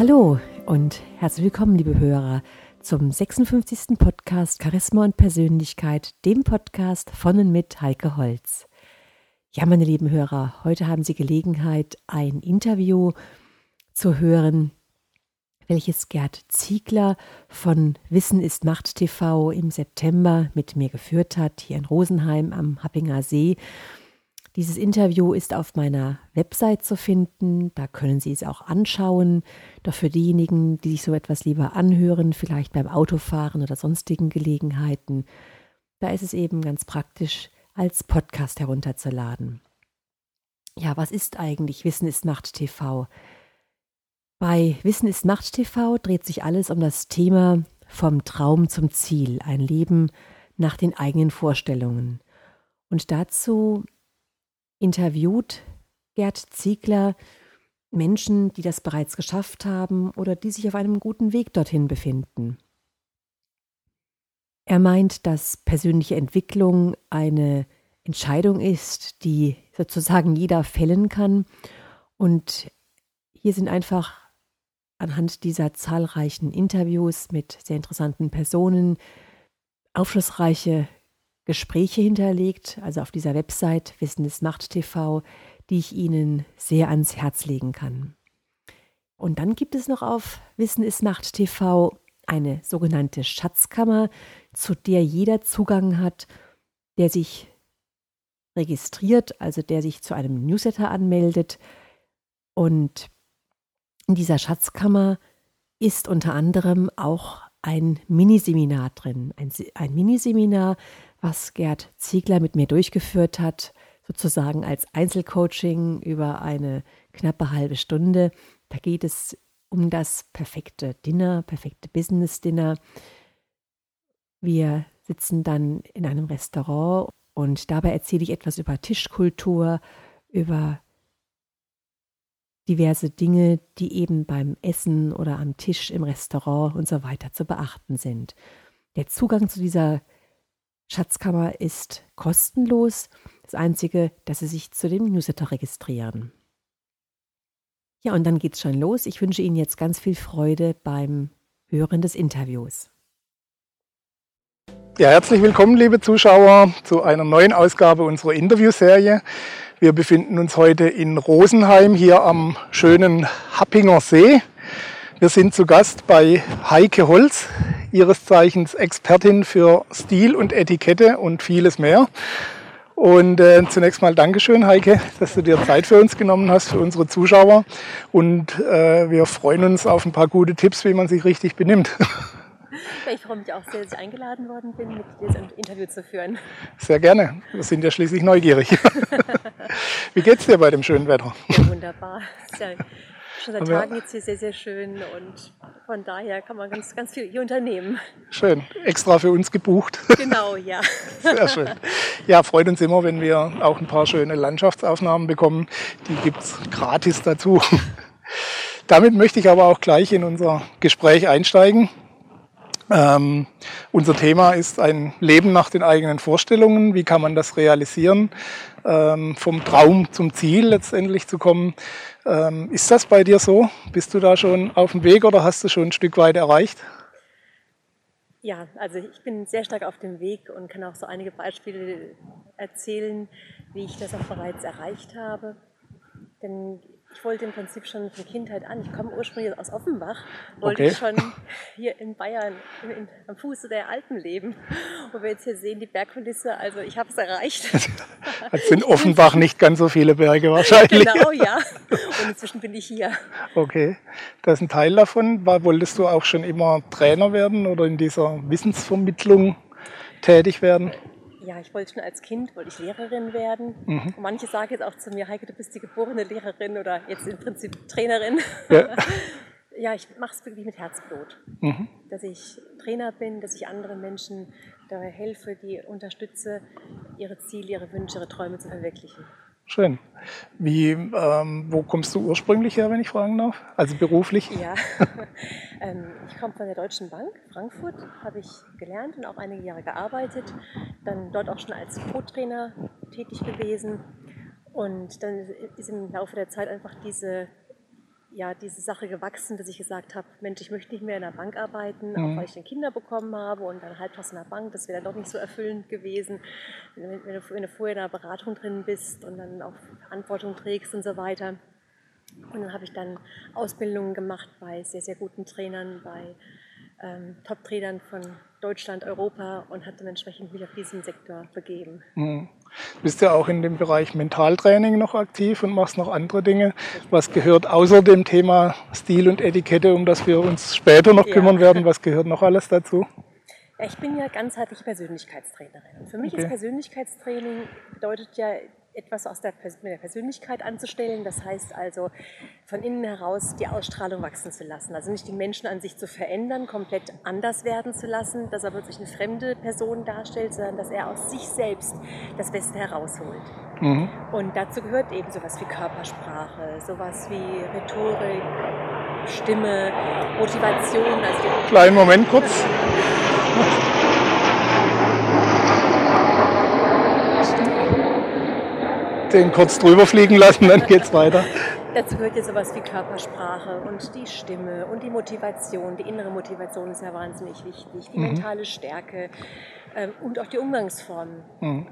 Hallo und herzlich willkommen, liebe Hörer, zum 56. Podcast Charisma und Persönlichkeit, dem Podcast von und mit Heike Holz. Ja, meine lieben Hörer, heute haben Sie Gelegenheit, ein Interview zu hören, welches Gerd Ziegler von Wissen ist Macht TV im September mit mir geführt hat, hier in Rosenheim am Happinger See. Dieses Interview ist auf meiner Website zu finden, da können Sie es auch anschauen. Doch für diejenigen, die sich so etwas lieber anhören, vielleicht beim Autofahren oder sonstigen Gelegenheiten, da ist es eben ganz praktisch, als Podcast herunterzuladen. Ja, was ist eigentlich Wissen ist Macht TV? Bei Wissen ist Macht TV dreht sich alles um das Thema vom Traum zum Ziel, ein Leben nach den eigenen Vorstellungen. Und dazu interviewt Gerd Ziegler Menschen, die das bereits geschafft haben oder die sich auf einem guten Weg dorthin befinden. Er meint, dass persönliche Entwicklung eine Entscheidung ist, die sozusagen jeder fällen kann. Und hier sind einfach anhand dieser zahlreichen Interviews mit sehr interessanten Personen aufschlussreiche Gespräche hinterlegt, also auf dieser Website Wissen ist Macht TV, die ich Ihnen sehr ans Herz legen kann. Und dann gibt es noch auf Wissen ist Macht TV eine sogenannte Schatzkammer, zu der jeder Zugang hat, der sich registriert, also der sich zu einem Newsletter anmeldet. Und in dieser Schatzkammer ist unter anderem auch ein Miniseminar drin. Ein, ein Miniseminar, was Gerd Ziegler mit mir durchgeführt hat, sozusagen als Einzelcoaching über eine knappe halbe Stunde. Da geht es um das perfekte Dinner, perfekte Business-Dinner. Wir sitzen dann in einem Restaurant und dabei erzähle ich etwas über Tischkultur, über diverse Dinge, die eben beim Essen oder am Tisch im Restaurant und so weiter zu beachten sind. Der Zugang zu dieser Schatzkammer ist kostenlos. Das Einzige, dass Sie sich zu dem Newsletter registrieren. Ja, und dann geht's schon los. Ich wünsche Ihnen jetzt ganz viel Freude beim Hören des Interviews. Ja, herzlich willkommen, liebe Zuschauer, zu einer neuen Ausgabe unserer Interviewserie. Wir befinden uns heute in Rosenheim, hier am schönen Happinger See. Wir sind zu Gast bei Heike Holz, ihres Zeichens Expertin für Stil und Etikette und vieles mehr. Und äh, zunächst mal Dankeschön, Heike, dass du dir Zeit für uns genommen hast, für unsere Zuschauer. Und äh, wir freuen uns auf ein paar gute Tipps, wie man sich richtig benimmt. Ich freue mich auch sehr, dass ich eingeladen worden bin, mit dir das Interview zu führen. Sehr gerne. Wir sind ja schließlich neugierig. Wie geht's dir bei dem schönen Wetter? Ja, wunderbar. Sehr schon seit Tagen jetzt hier sehr, sehr schön und von daher kann man ganz, ganz viel hier unternehmen. Schön, extra für uns gebucht. Genau, ja. Sehr schön. Ja, freut uns immer, wenn wir auch ein paar schöne Landschaftsaufnahmen bekommen. Die gibt es gratis dazu. Damit möchte ich aber auch gleich in unser Gespräch einsteigen. Ähm, unser Thema ist ein Leben nach den eigenen Vorstellungen. Wie kann man das realisieren? Ähm, vom Traum zum Ziel letztendlich zu kommen. Ähm, ist das bei dir so? Bist du da schon auf dem Weg oder hast du schon ein Stück weit erreicht? Ja, also ich bin sehr stark auf dem Weg und kann auch so einige Beispiele erzählen, wie ich das auch bereits erreicht habe. Denn ich wollte im Prinzip schon von Kindheit an, ich komme ursprünglich aus Offenbach, wollte okay. ich schon hier in Bayern in, in, am Fuße der Alpen leben. Wo wir jetzt hier sehen, die Bergkulisse, also ich habe es erreicht. Es sind Offenbach nicht ganz so viele Berge wahrscheinlich. Genau, ja. Und inzwischen bin ich hier. Okay, das ist ein Teil davon. Wolltest du auch schon immer Trainer werden oder in dieser Wissensvermittlung tätig werden? Ja, ich wollte schon als Kind, wollte ich Lehrerin werden. Mhm. Und manche sagen jetzt auch zu mir, Heike, du bist die geborene Lehrerin oder jetzt im Prinzip Trainerin. Ja, ja ich mache es wirklich mit Herzblut. Mhm. Dass ich Trainer bin, dass ich anderen Menschen dabei helfe, die unterstütze, ihre Ziele, ihre Wünsche, ihre Träume zu verwirklichen. Schön. Wie, ähm, wo kommst du ursprünglich her, wenn ich fragen darf? Also beruflich? Ja, ähm, ich komme von der Deutschen Bank, Frankfurt, habe ich gelernt und auch einige Jahre gearbeitet. Dann dort auch schon als Co-Trainer tätig gewesen. Und dann ist im Laufe der Zeit einfach diese ja diese Sache gewachsen, dass ich gesagt habe, Mensch, ich möchte nicht mehr in der Bank arbeiten, mhm. auch weil ich dann Kinder bekommen habe und dann halbtags in der Bank, das wäre dann doch nicht so erfüllend gewesen, wenn, wenn, du, wenn du vorher in der Beratung drin bist und dann auch Verantwortung trägst und so weiter. Und dann habe ich dann Ausbildungen gemacht bei sehr, sehr guten Trainern, bei ähm, Top-Trainern von Deutschland, Europa und habe dann entsprechend mich auf diesen Sektor begeben. Mhm. Du bist ja auch in dem Bereich Mentaltraining noch aktiv und machst noch andere Dinge. Was gehört außer dem Thema Stil und Etikette, um das wir uns später noch kümmern ja. werden, was gehört noch alles dazu? ich bin ja ganzheitliche Persönlichkeitstrainerin. Und für mich okay. ist Persönlichkeitstraining bedeutet ja etwas aus der, mit der Persönlichkeit anzustellen. Das heißt also, von innen heraus die Ausstrahlung wachsen zu lassen. Also nicht die Menschen an sich zu verändern, komplett anders werden zu lassen, dass er plötzlich eine fremde Person darstellt, sondern dass er aus sich selbst das Beste herausholt. Mhm. Und dazu gehört eben sowas wie Körpersprache, sowas wie Rhetorik, Stimme, Motivation. Also Kleinen Moment kurz. Den kurz drüber fliegen lassen, dann geht's weiter. Dazu gehört ja sowas wie Körpersprache und die Stimme und die Motivation. Die innere Motivation ist ja wahnsinnig wichtig, die mhm. mentale Stärke ähm, und auch die Umgangsformen. Mhm.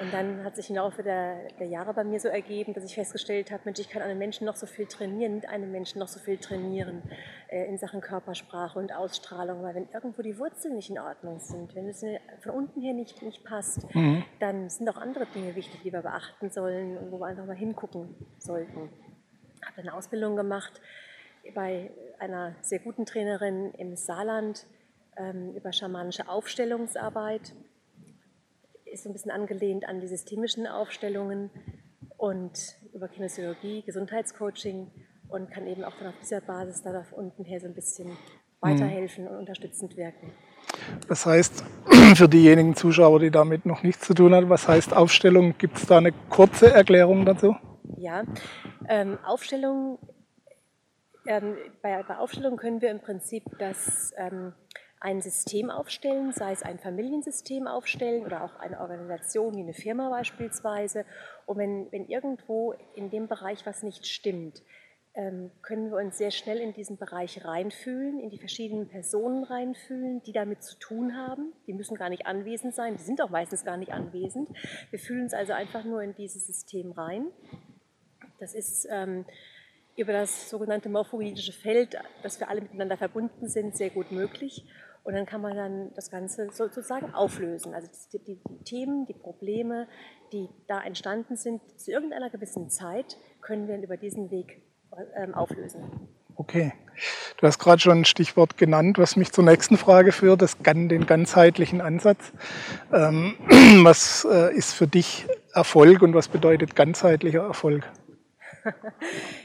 Und dann hat sich im Laufe der, der, Jahre bei mir so ergeben, dass ich festgestellt habe, Mensch, ich kann einem Menschen noch so viel trainieren, mit einem Menschen noch so viel trainieren äh, in Sachen Körpersprache und Ausstrahlung. Weil wenn irgendwo die Wurzeln nicht in Ordnung sind, wenn es von unten her nicht, nicht passt, mhm. dann sind auch andere Dinge wichtig, die wir beachten sollen und wo wir einfach mal hingucken sollten. Ich habe eine Ausbildung gemacht bei einer sehr guten Trainerin im Saarland ähm, über schamanische Aufstellungsarbeit ist so ein bisschen angelehnt an die systemischen Aufstellungen und über Kinesiologie, Gesundheitscoaching und kann eben auch dann auf dieser Basis da unten her so ein bisschen weiterhelfen und unterstützend wirken. Das heißt, für diejenigen Zuschauer, die damit noch nichts zu tun haben, was heißt Aufstellung? Gibt es da eine kurze Erklärung dazu? Ja, ähm, Aufstellung, ähm, bei, bei Aufstellung können wir im Prinzip das ähm, ein System aufstellen, sei es ein Familiensystem aufstellen oder auch eine Organisation wie eine Firma beispielsweise. Und wenn, wenn irgendwo in dem Bereich was nicht stimmt, ähm, können wir uns sehr schnell in diesen Bereich reinfühlen, in die verschiedenen Personen reinfühlen, die damit zu tun haben. Die müssen gar nicht anwesend sein, die sind auch meistens gar nicht anwesend. Wir fühlen uns also einfach nur in dieses System rein. Das ist ähm, über das sogenannte morphogenetische Feld, dass wir alle miteinander verbunden sind, sehr gut möglich. Und dann kann man dann das Ganze sozusagen auflösen. Also die, die, die, Themen, die Probleme, die da entstanden sind, zu irgendeiner gewissen Zeit, können wir über diesen Weg ähm, auflösen. Okay. Du hast gerade schon ein Stichwort genannt, was mich zur nächsten Frage führt, das, den ganzheitlichen Ansatz. Ähm, was äh, ist für dich Erfolg und was bedeutet ganzheitlicher Erfolg?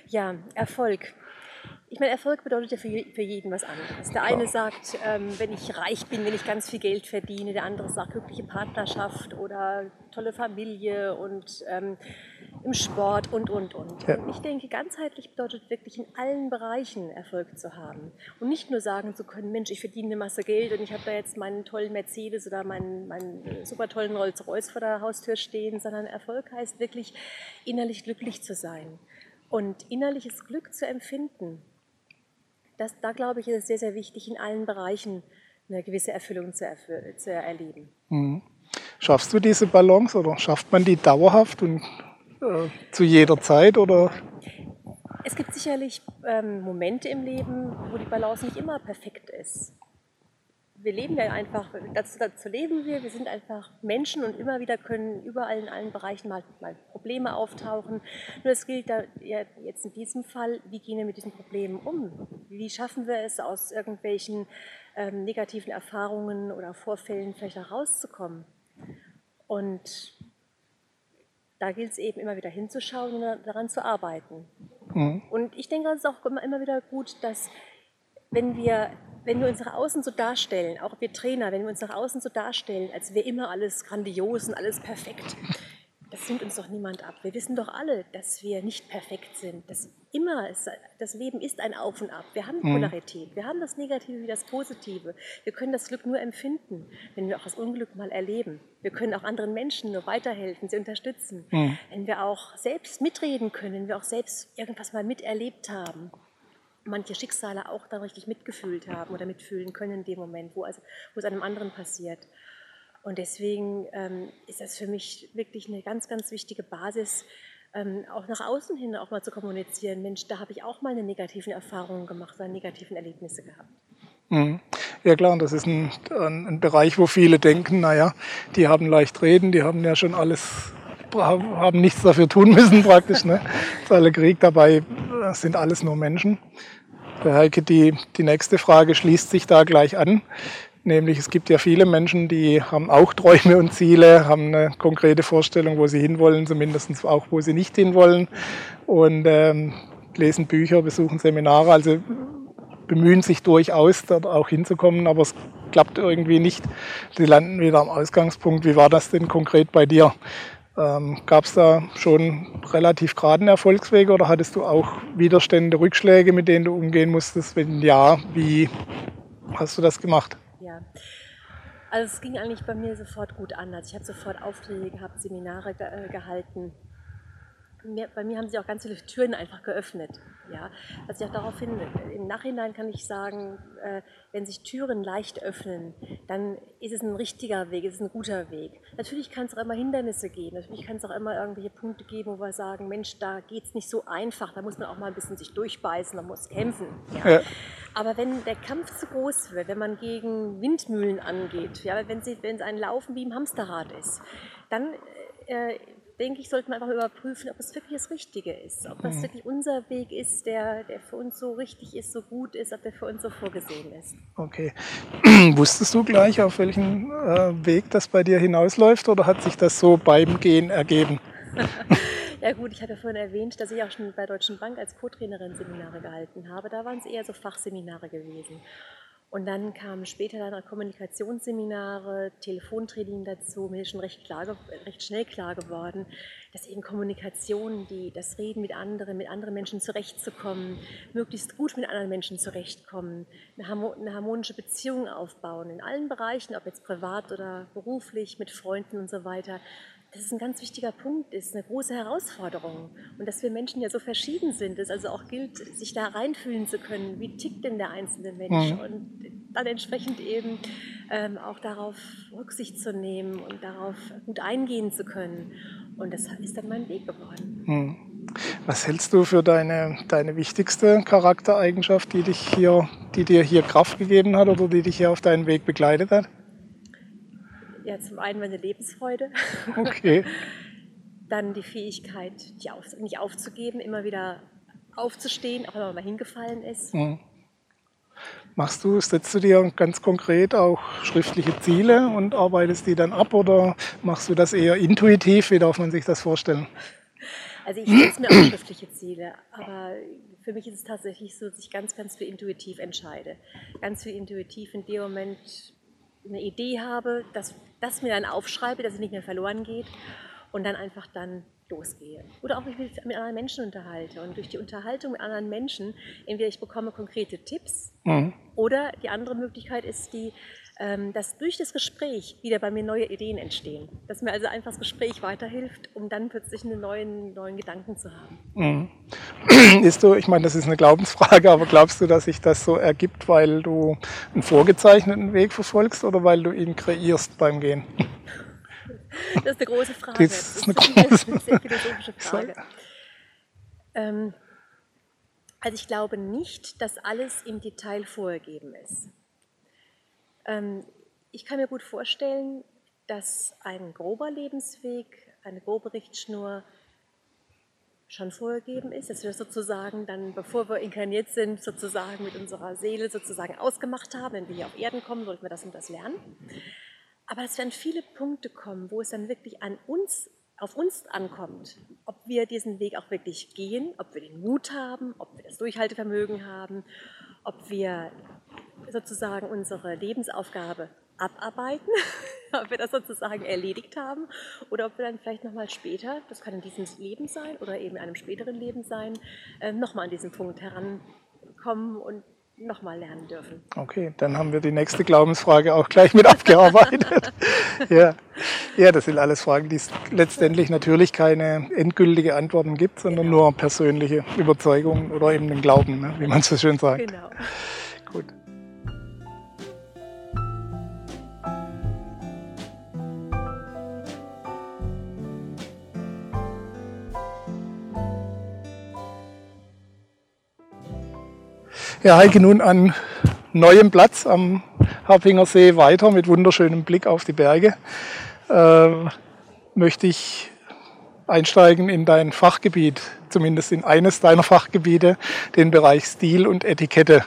ja, Erfolg. Ich meine, Erfolg bedeutet ja für, für jeden was anderes. Der eine sagt, ähm, wenn ich reich bin, wenn ich ganz viel Geld verdiene. Der andere sagt, glückliche Partnerschaft oder tolle Familie und ähm, im Sport und, und, und. Ja. Und ich denke, ganzheitlich bedeutet wirklich in allen Bereichen Erfolg zu haben. Und nicht nur sagen zu können, Mensch, ich verdiene eine Masse Geld und ich habe da jetzt meinen tollen Mercedes oder meinen, meinen super tollen Rolls-Royce vor der Haustür stehen, sondern Erfolg heißt wirklich innerlich glücklich zu sein und innerliches Glück zu empfinden das, da glaube ich, ist es sehr, sehr wichtig, in allen Bereichen eine gewisse Erfüllung zu, erfü zu erleben. Mhm. Schaffst du diese Balance oder schafft man die dauerhaft und äh, zu jeder Zeit? Oder? Es gibt sicherlich ähm, Momente im Leben, wo die Balance nicht immer perfekt ist wir leben ja einfach, dazu, dazu, leben wir, wir sind einfach Menschen und immer wieder können überall in allen Bereichen mal, mal Probleme auftauchen. Nur es gilt da jetzt in diesem Fall, wie gehen wir mit diesen Problemen um? Wie schaffen wir es, aus irgendwelchen ähm, negativen Erfahrungen oder Vorfällen vielleicht herauszukommen? Und da gilt es eben immer wieder hinzuschauen und daran zu arbeiten. Mhm. Und ich denke, es ist auch immer wieder gut, dass wenn wir wenn wir uns nach außen so darstellen, auch wir Trainer, wenn wir uns nach außen so darstellen, als wäre immer alles grandios und alles perfekt, das nimmt uns doch niemand ab. Wir wissen doch alle, dass wir nicht perfekt sind. Dass immer ist, das Leben ist ein Auf und Ab. Wir haben mhm. Polarität. Wir haben das Negative wie das Positive. Wir können das Glück nur empfinden, wenn wir auch das Unglück mal erleben. Wir können auch anderen Menschen nur weiterhelfen, sie unterstützen. Mhm. Wenn wir auch selbst mitreden können, wenn wir auch selbst irgendwas mal miterlebt haben manche Schicksale auch dann richtig mitgefühlt haben oder mitfühlen können in dem Moment, wo, also, wo es einem anderen passiert. Und deswegen ähm, ist das für mich wirklich eine ganz, ganz wichtige Basis, ähm, auch nach außen hin auch mal zu kommunizieren. Mensch, da habe ich auch mal eine negativen Erfahrungen gemacht, oder negativen Erlebnisse gehabt. Mhm. Ja klar, das ist ein, ein, Bereich, wo viele denken, naja, die haben leicht reden, die haben ja schon alles, haben nichts dafür tun müssen praktisch. Ne? Das alle Krieg dabei, das sind alles nur Menschen. Der Heike, die, die nächste Frage schließt sich da gleich an. Nämlich es gibt ja viele Menschen, die haben auch Träume und Ziele, haben eine konkrete Vorstellung, wo sie hinwollen, zumindest auch, wo sie nicht hinwollen. Und ähm, lesen Bücher, besuchen Seminare. Also bemühen sich durchaus, dort auch hinzukommen, aber es klappt irgendwie nicht. Sie landen wieder am Ausgangspunkt. Wie war das denn konkret bei dir? Ähm, Gab es da schon relativ geraden Erfolgswege oder hattest du auch Widerstände, Rückschläge, mit denen du umgehen musstest? Wenn ja, wie hast du das gemacht? Ja, also es ging eigentlich bei mir sofort gut an. Also ich habe sofort Aufträge gehabt, Seminare ge äh, gehalten mir, bei mir haben sich auch ganz viele Türen einfach geöffnet. Ja? Also ich auch daraufhin, im Nachhinein kann ich sagen, äh, wenn sich Türen leicht öffnen, dann ist es ein richtiger Weg, ist es ein guter Weg. Natürlich kann es auch immer Hindernisse geben, natürlich kann es auch immer irgendwelche Punkte geben, wo wir sagen, Mensch, da geht es nicht so einfach, da muss man auch mal ein bisschen sich durchbeißen, man muss kämpfen. Ja? Ja. Aber wenn der Kampf zu groß wird, wenn man gegen Windmühlen angeht, ja, wenn, sie, wenn es ein Laufen wie im Hamsterrad ist, dann äh, denke ich, sollte man einfach überprüfen, ob es wirklich das Richtige ist. Ob das mhm. wirklich unser Weg ist, der, der für uns so richtig ist, so gut ist, ob der für uns so vorgesehen ist. Okay. Wusstest du gleich, auf welchen äh, Weg das bei dir hinausläuft oder hat sich das so beim Gehen ergeben? ja gut, ich hatte vorhin erwähnt, dass ich auch schon bei Deutschen Bank als Co-Trainerin Seminare gehalten habe. Da waren es eher so Fachseminare gewesen. Und dann kamen später dann Kommunikationsseminare, Telefontraining dazu. Mir ist schon recht, klar, recht schnell klar geworden, dass eben Kommunikation, die, das Reden mit anderen, mit anderen Menschen zurechtzukommen, möglichst gut mit anderen Menschen zurechtkommen, eine harmonische Beziehung aufbauen in allen Bereichen, ob jetzt privat oder beruflich, mit Freunden und so weiter, dass es ein ganz wichtiger Punkt ist, eine große Herausforderung. Und dass wir Menschen ja so verschieden sind, es also auch gilt, sich da reinfühlen zu können, wie tickt denn der einzelne Mensch mhm. und dann entsprechend eben ähm, auch darauf Rücksicht zu nehmen und darauf gut eingehen zu können. Und das ist dann mein Weg geworden. Mhm. Was hältst du für deine, deine wichtigste Charaktereigenschaft, die, dich hier, die dir hier Kraft gegeben hat oder die dich hier auf deinen Weg begleitet hat? Ja, zum einen meine Lebensfreude. Okay. Dann die Fähigkeit, nicht aufzugeben, immer wieder aufzustehen, auch wenn man mal hingefallen ist. Mhm. Machst du, setzt du dir ganz konkret auch schriftliche Ziele und arbeitest die dann ab oder machst du das eher intuitiv? Wie darf man sich das vorstellen? Also ich setze mir auch schriftliche Ziele, aber für mich ist es tatsächlich so, dass ich ganz, ganz viel intuitiv entscheide. Ganz viel intuitiv in dem Moment eine Idee habe, dass das mir dann aufschreibe, dass es nicht mehr verloren geht und dann einfach dann losgehe. Oder auch mich mit, mit anderen Menschen unterhalte. Und durch die Unterhaltung mit anderen Menschen, entweder ich bekomme konkrete Tipps mhm. oder die andere Möglichkeit ist die, dass durch das Gespräch wieder bei mir neue Ideen entstehen. Dass mir also einfach das Gespräch weiterhilft, um dann plötzlich einen neuen, neuen Gedanken zu haben. Mhm. Ist du, ich meine, das ist eine Glaubensfrage, aber glaubst du, dass sich das so ergibt, weil du einen vorgezeichneten Weg verfolgst oder weil du ihn kreierst beim Gehen? Das ist eine große Frage. Das ist eine, das ist eine, große. sehr philosophische Frage. Ähm, also ich glaube nicht, dass alles im Detail vorgegeben ist. Ähm, ich kann mir gut vorstellen, dass ein grober Lebensweg, eine grobe Richtschnur schon vorgegeben ist, dass wir das sozusagen dann, bevor wir inkarniert sind, sozusagen mit unserer Seele sozusagen ausgemacht haben, wenn wir hier auf Erden kommen, sollten wir das und das lernen. Aber es werden viele Punkte kommen, wo es dann wirklich an uns, auf uns ankommt, ob wir diesen Weg auch wirklich gehen, ob wir den Mut haben, ob wir das Durchhaltevermögen haben, ob wir sozusagen unsere Lebensaufgabe abarbeiten, ob wir das sozusagen erledigt haben oder ob wir dann vielleicht nochmal später, das kann in diesem Leben sein oder eben in einem späteren Leben sein, äh, nochmal an diesen Punkt herankommen und nochmal lernen dürfen. Okay, dann haben wir die nächste Glaubensfrage auch gleich mit abgearbeitet. ja. ja, das sind alles Fragen, die es letztendlich natürlich keine endgültige Antworten gibt, sondern genau. nur persönliche Überzeugungen oder eben den Glauben, ne, wie man so schön sagt. Genau. Ja, Heike, nun an neuem Platz am Harpinger See weiter mit wunderschönem Blick auf die Berge. Äh, möchte ich einsteigen in dein Fachgebiet, zumindest in eines deiner Fachgebiete, den Bereich Stil und Etikette.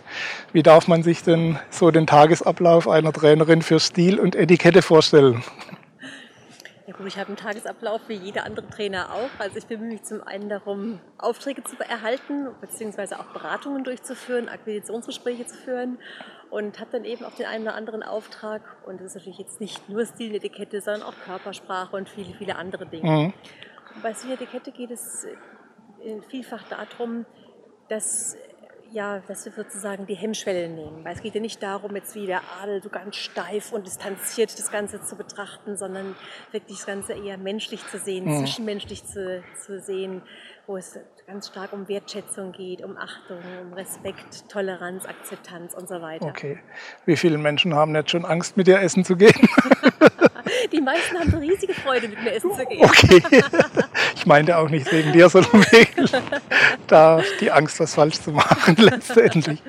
Wie darf man sich denn so den Tagesablauf einer Trainerin für Stil und Etikette vorstellen? Gut, ich habe einen Tagesablauf wie jeder andere Trainer auch. Also ich bemühe mich zum einen darum, Aufträge zu erhalten, beziehungsweise auch Beratungen durchzuführen, Akquisitionsgespräche zu führen und habe dann eben auch den einen oder anderen Auftrag. Und das ist natürlich jetzt nicht nur Stiletikette, sondern auch Körpersprache und viele, viele andere Dinge. Mhm. Bei Stiletikette geht es vielfach darum, dass ja, dass wir sozusagen die Hemmschwelle nehmen. Weil es geht ja nicht darum, jetzt wie der Adel so ganz steif und distanziert das Ganze zu betrachten, sondern wirklich das Ganze eher menschlich zu sehen, mhm. zwischenmenschlich zu, zu sehen, wo es ganz stark um Wertschätzung geht, um Achtung, um Respekt, Toleranz, Akzeptanz und so weiter. Okay. Wie viele Menschen haben jetzt schon Angst, mit dir essen zu gehen? Die meisten haben so riesige Freude, mit mir essen zu gehen. Okay. Ich meinte auch nicht wegen dir, sondern wegen da die Angst, was falsch zu machen letztendlich.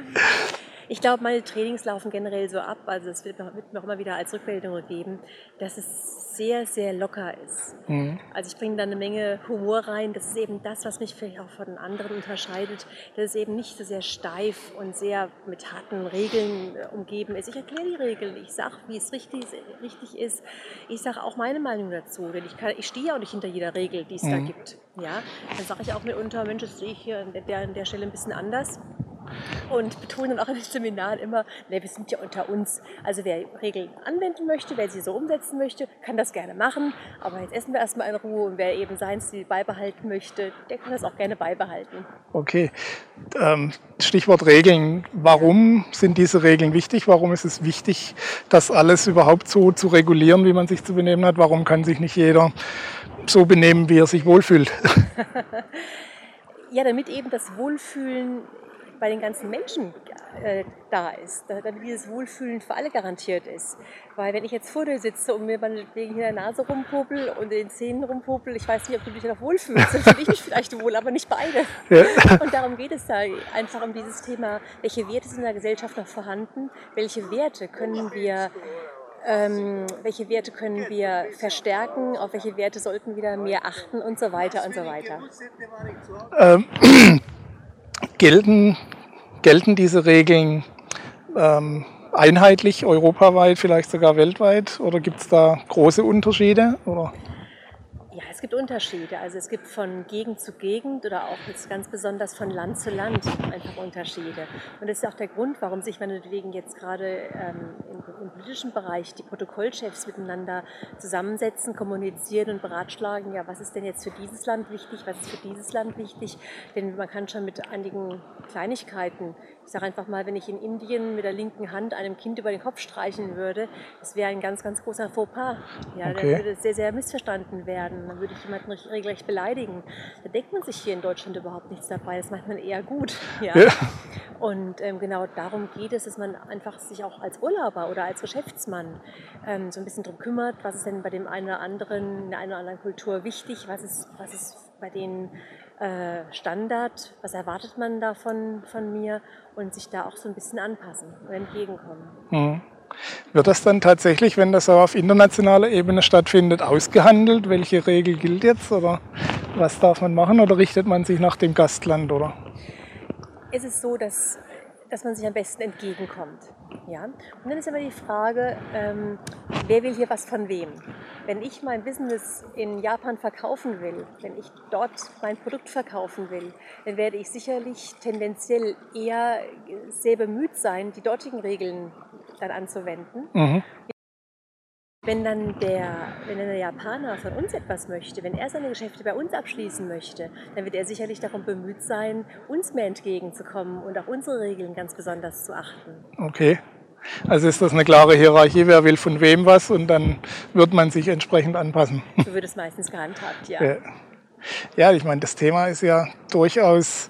Ich glaube, meine Trainings laufen generell so ab, also es wird mir auch immer wieder als Rückmeldung gegeben, dass es sehr, sehr locker ist. Mhm. Also ich bringe da eine Menge Humor rein. Das ist eben das, was mich vielleicht auch von den anderen unterscheidet, dass es eben nicht so sehr steif und sehr mit harten Regeln äh, umgeben ist. Ich erkläre die Regeln, ich sage, wie es richtig, richtig ist. Ich sage auch meine Meinung dazu, denn ich, kann, ich stehe auch nicht hinter jeder Regel, die es mhm. da gibt. Ja? Dann sage ich auch mitunter, Mensch, das sehe ich hier an der, an der Stelle ein bisschen anders und betonen auch in den Seminaren immer, ne, wir sind ja unter uns. Also wer Regeln anwenden möchte, wer sie so umsetzen möchte, kann das gerne machen. Aber jetzt essen wir erstmal in Ruhe und wer eben seinen Stil beibehalten möchte, der kann das auch gerne beibehalten. Okay. Ähm, Stichwort Regeln. Warum sind diese Regeln wichtig? Warum ist es wichtig, das alles überhaupt so zu regulieren, wie man sich zu benehmen hat? Warum kann sich nicht jeder so benehmen, wie er sich wohlfühlt? ja, damit eben das Wohlfühlen bei den ganzen Menschen äh, da ist, damit dieses Wohlfühlen für alle garantiert ist. Weil wenn ich jetzt vor dir sitze und mir wegen hier der Nase rumpopel und den Zähnen rumpopel, ich weiß nicht, ob du dich noch wohlfühlst, dann fühle ich mich vielleicht wohl, aber nicht beide. Ja. Und darum geht es da einfach um dieses Thema, welche Werte sind in der Gesellschaft noch vorhanden, welche Werte können wir ähm, welche Werte können wir verstärken, auf welche Werte sollten wir mehr achten und so weiter und so weiter. Ähm, gelten, gelten diese Regeln ähm, einheitlich, europaweit, vielleicht sogar weltweit? Oder gibt es da große Unterschiede? Oder? Ja, es gibt Unterschiede. Also es gibt von Gegend zu Gegend oder auch jetzt ganz besonders von Land zu Land einfach Unterschiede. Und das ist auch der Grund, warum sich meinetwegen jetzt gerade ähm, im, im, politischen Bereich die Protokollchefs miteinander zusammensetzen, kommunizieren und beratschlagen, ja, was ist denn jetzt für dieses Land wichtig, was ist für dieses Land wichtig. Denn man kann schon mit einigen Kleinigkeiten ich sage einfach mal, wenn ich in Indien mit der linken Hand einem Kind über den Kopf streichen würde, das wäre ein ganz, ganz großer Fauxpas. Ja, okay. Würde sehr, sehr missverstanden werden. Dann würde ich jemanden regelrecht beleidigen. Da denkt man sich hier in Deutschland überhaupt nichts dabei. Das macht man eher gut. Ja. ja. Und ähm, genau darum geht es, dass man einfach sich auch als Urlauber oder als Geschäftsmann ähm, so ein bisschen darum kümmert, was ist denn bei dem einen oder anderen, in der einen oder anderen Kultur wichtig, was ist, was ist bei denen äh, Standard, was erwartet man da von, von mir und sich da auch so ein bisschen anpassen und entgegenkommen. Mhm. Wird das dann tatsächlich, wenn das auf internationaler Ebene stattfindet, ausgehandelt? Welche Regel gilt jetzt oder was darf man machen oder richtet man sich nach dem Gastland oder? Es ist so, dass, dass man sich am besten entgegenkommt. Ja? Und dann ist immer die Frage, ähm, wer will hier was von wem? Wenn ich mein Business in Japan verkaufen will, wenn ich dort mein Produkt verkaufen will, dann werde ich sicherlich tendenziell eher sehr bemüht sein, die dortigen Regeln dann anzuwenden. Mhm wenn dann, der, wenn dann der Japaner von uns etwas möchte, wenn er seine Geschäfte bei uns abschließen möchte, dann wird er sicherlich darum bemüht sein, uns mehr entgegenzukommen und auch unsere Regeln ganz besonders zu achten. Okay. Also ist das eine klare Hierarchie, wer will von wem was und dann wird man sich entsprechend anpassen. So wird es meistens gehandhabt, ja. ja. Ja, ich meine, das Thema ist ja durchaus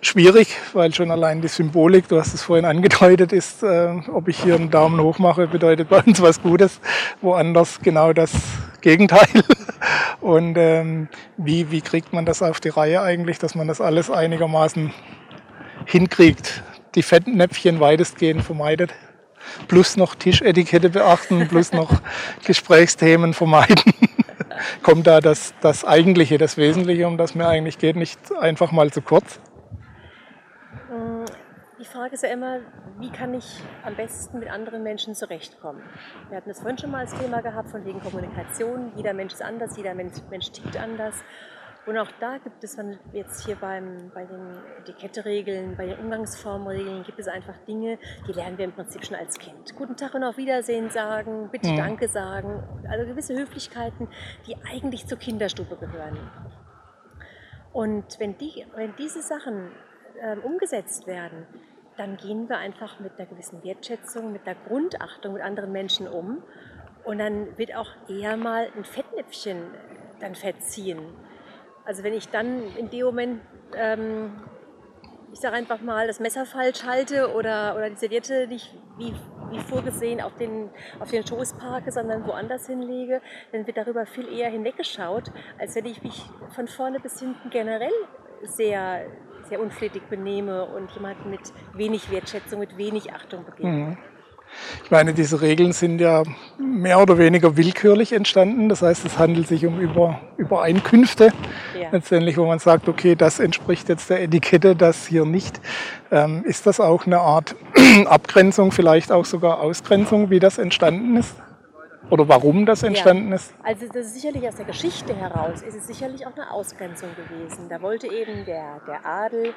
schwierig, weil schon allein die Symbolik, du hast es vorhin angedeutet, ist, äh, ob ich hier einen Daumen hoch mache, bedeutet bei uns was Gutes, woanders genau das Gegenteil. Und ähm, wie, wie kriegt man das auf die Reihe eigentlich, dass man das alles einigermaßen hinkriegt, die Fettnäpfchen weitestgehend vermeidet? plus noch Tischetikette beachten, plus noch Gesprächsthemen vermeiden. Kommt da das, das Eigentliche, das Wesentliche, um das mir eigentlich geht, nicht einfach mal zu kurz? Die Frage ist ja immer, wie kann ich am besten mit anderen Menschen zurechtkommen? Wir hatten das vorhin schon mal als Thema gehabt, von wegen Kommunikation. Jeder Mensch ist anders, jeder Mensch, Mensch tickt anders. Und auch da gibt es dann jetzt hier beim, bei den Etiketteregeln, bei den Umgangsformregeln, gibt es einfach Dinge, die lernen wir im Prinzip schon als Kind. Guten Tag und auf Wiedersehen sagen, bitte mhm. Danke sagen. Also gewisse Höflichkeiten, die eigentlich zur Kinderstube gehören. Und wenn, die, wenn diese Sachen äh, umgesetzt werden, dann gehen wir einfach mit einer gewissen Wertschätzung, mit einer Grundachtung mit anderen Menschen um. Und dann wird auch eher mal ein Fettnäpfchen dann verziehen. Also wenn ich dann in dem Moment, ähm, ich sage einfach mal, das Messer falsch halte oder, oder die Serviette nicht wie, wie vorgesehen auf den, auf den Schoß parke, sondern woanders hinlege, dann wird darüber viel eher hinweggeschaut, als wenn ich mich von vorne bis hinten generell sehr, sehr unflätig benehme und jemanden mit wenig Wertschätzung, mit wenig Achtung begegne. Mhm. Ich meine, diese Regeln sind ja mehr oder weniger willkürlich entstanden. Das heißt, es handelt sich um Über Übereinkünfte ja. letztendlich, wo man sagt, okay, das entspricht jetzt der Etikette, das hier nicht. Ähm, ist das auch eine Art Abgrenzung, vielleicht auch sogar Ausgrenzung, wie das entstanden ist? Oder warum das entstanden ja. ist? Also das ist sicherlich aus der Geschichte heraus, ist es sicherlich auch eine Ausgrenzung gewesen. Da wollte eben der, der Adel,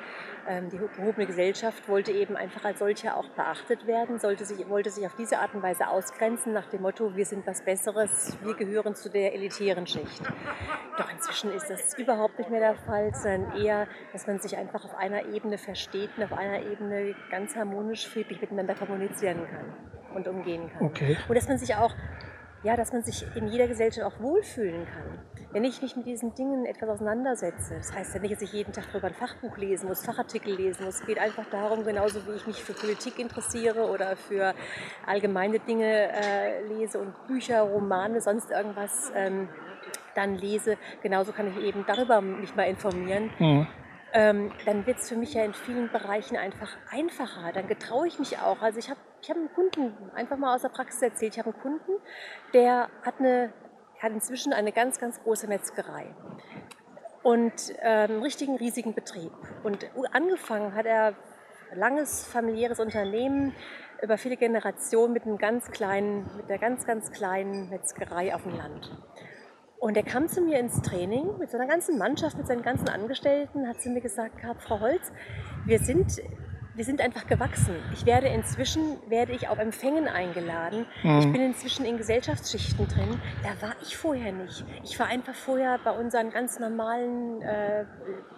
die gehobene Gesellschaft wollte eben einfach als solcher auch beachtet werden, sollte sich, wollte sich auf diese Art und Weise ausgrenzen, nach dem Motto, wir sind was Besseres, wir gehören zu der elitären Schicht. Doch inzwischen ist das überhaupt nicht mehr der Fall, sondern eher, dass man sich einfach auf einer Ebene versteht und auf einer Ebene ganz harmonisch, friedlich miteinander kommunizieren kann und umgehen kann. Okay. Und dass man sich auch ja, dass man sich in jeder Gesellschaft auch wohlfühlen kann. Wenn ich mich mit diesen Dingen etwas auseinandersetze, das heißt ja nicht, dass ich jeden Tag darüber ein Fachbuch lesen muss, Fachartikel lesen muss. Es geht einfach darum, genauso wie ich mich für Politik interessiere oder für allgemeine Dinge äh, lese und Bücher, Romane, sonst irgendwas ähm, dann lese, genauso kann ich eben darüber mich mal informieren. Mhm ähm, dann wird es für mich ja in vielen Bereichen einfach einfacher. Dann getraue ich mich auch. Also ich habe ich hab einen Kunden, einfach mal aus der Praxis erzählt, ich habe einen Kunden, der hat, eine, hat inzwischen eine ganz, ganz große Metzgerei und einen richtigen, riesigen Betrieb. Und angefangen hat er ein langes familiäres Unternehmen über viele Generationen mit einem ganz kleinen, mit einer ganz, ganz kleinen Metzgerei auf dem Land. Und er kam zu mir ins Training mit seiner ganzen Mannschaft, mit seinen ganzen Angestellten, hat zu mir gesagt Frau Holz, wir sind, wir sind einfach gewachsen. Ich werde inzwischen, werde ich auf Empfängen eingeladen. Mhm. Ich bin inzwischen in Gesellschaftsschichten drin. Da war ich vorher nicht. Ich war einfach vorher bei unseren ganz normalen äh,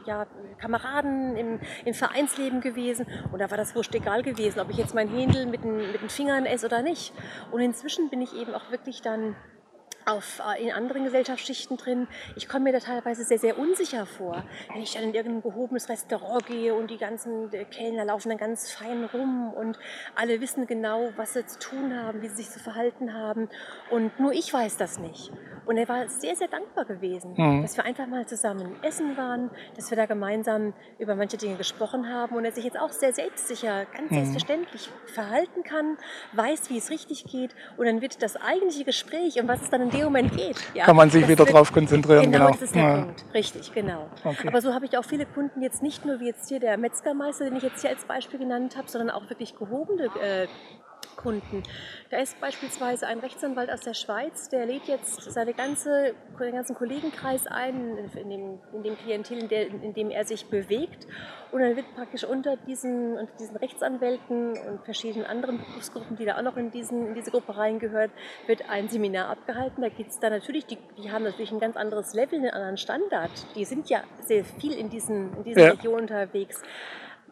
ja, Kameraden im, im Vereinsleben gewesen. Und da war das wurscht egal gewesen, ob ich jetzt mein Händel mit den, mit den Fingern esse oder nicht. Und inzwischen bin ich eben auch wirklich dann auf, äh, in anderen Gesellschaftsschichten drin. Ich komme mir da teilweise sehr, sehr unsicher vor, wenn ich dann in irgendein gehobenes Restaurant gehe und die ganzen äh, Kellner laufen dann ganz fein rum und alle wissen genau, was sie zu tun haben, wie sie sich zu verhalten haben. Und nur ich weiß das nicht. Und er war sehr, sehr dankbar gewesen, mhm. dass wir einfach mal zusammen essen waren, dass wir da gemeinsam über manche Dinge gesprochen haben und er sich jetzt auch sehr selbstsicher, ganz mhm. selbstverständlich verhalten kann, weiß, wie es richtig geht. Und dann wird das eigentliche Gespräch, um was es dann in dem Moment geht, ja, kann man sich wieder darauf konzentrieren. Genau, genau, das ist der ja. Punkt. Richtig, genau. Okay. Aber so habe ich auch viele Kunden jetzt nicht nur wie jetzt hier der Metzgermeister, den ich jetzt hier als Beispiel genannt habe, sondern auch wirklich gehobene äh, Kunden. Da ist beispielsweise ein Rechtsanwalt aus der Schweiz, der lädt jetzt seine ganze, den ganzen Kollegenkreis ein, in dem, in dem Klientel, in, der, in, dem er sich bewegt. Und dann wird praktisch unter diesen, unter diesen Rechtsanwälten und verschiedenen anderen Berufsgruppen, die da auch noch in, diesen, in diese Gruppe reingehört, wird ein Seminar abgehalten. Da geht es dann natürlich, die, die haben natürlich ein ganz anderes Level, einen anderen Standard. Die sind ja sehr viel in diesen, in diesen ja. Regionen unterwegs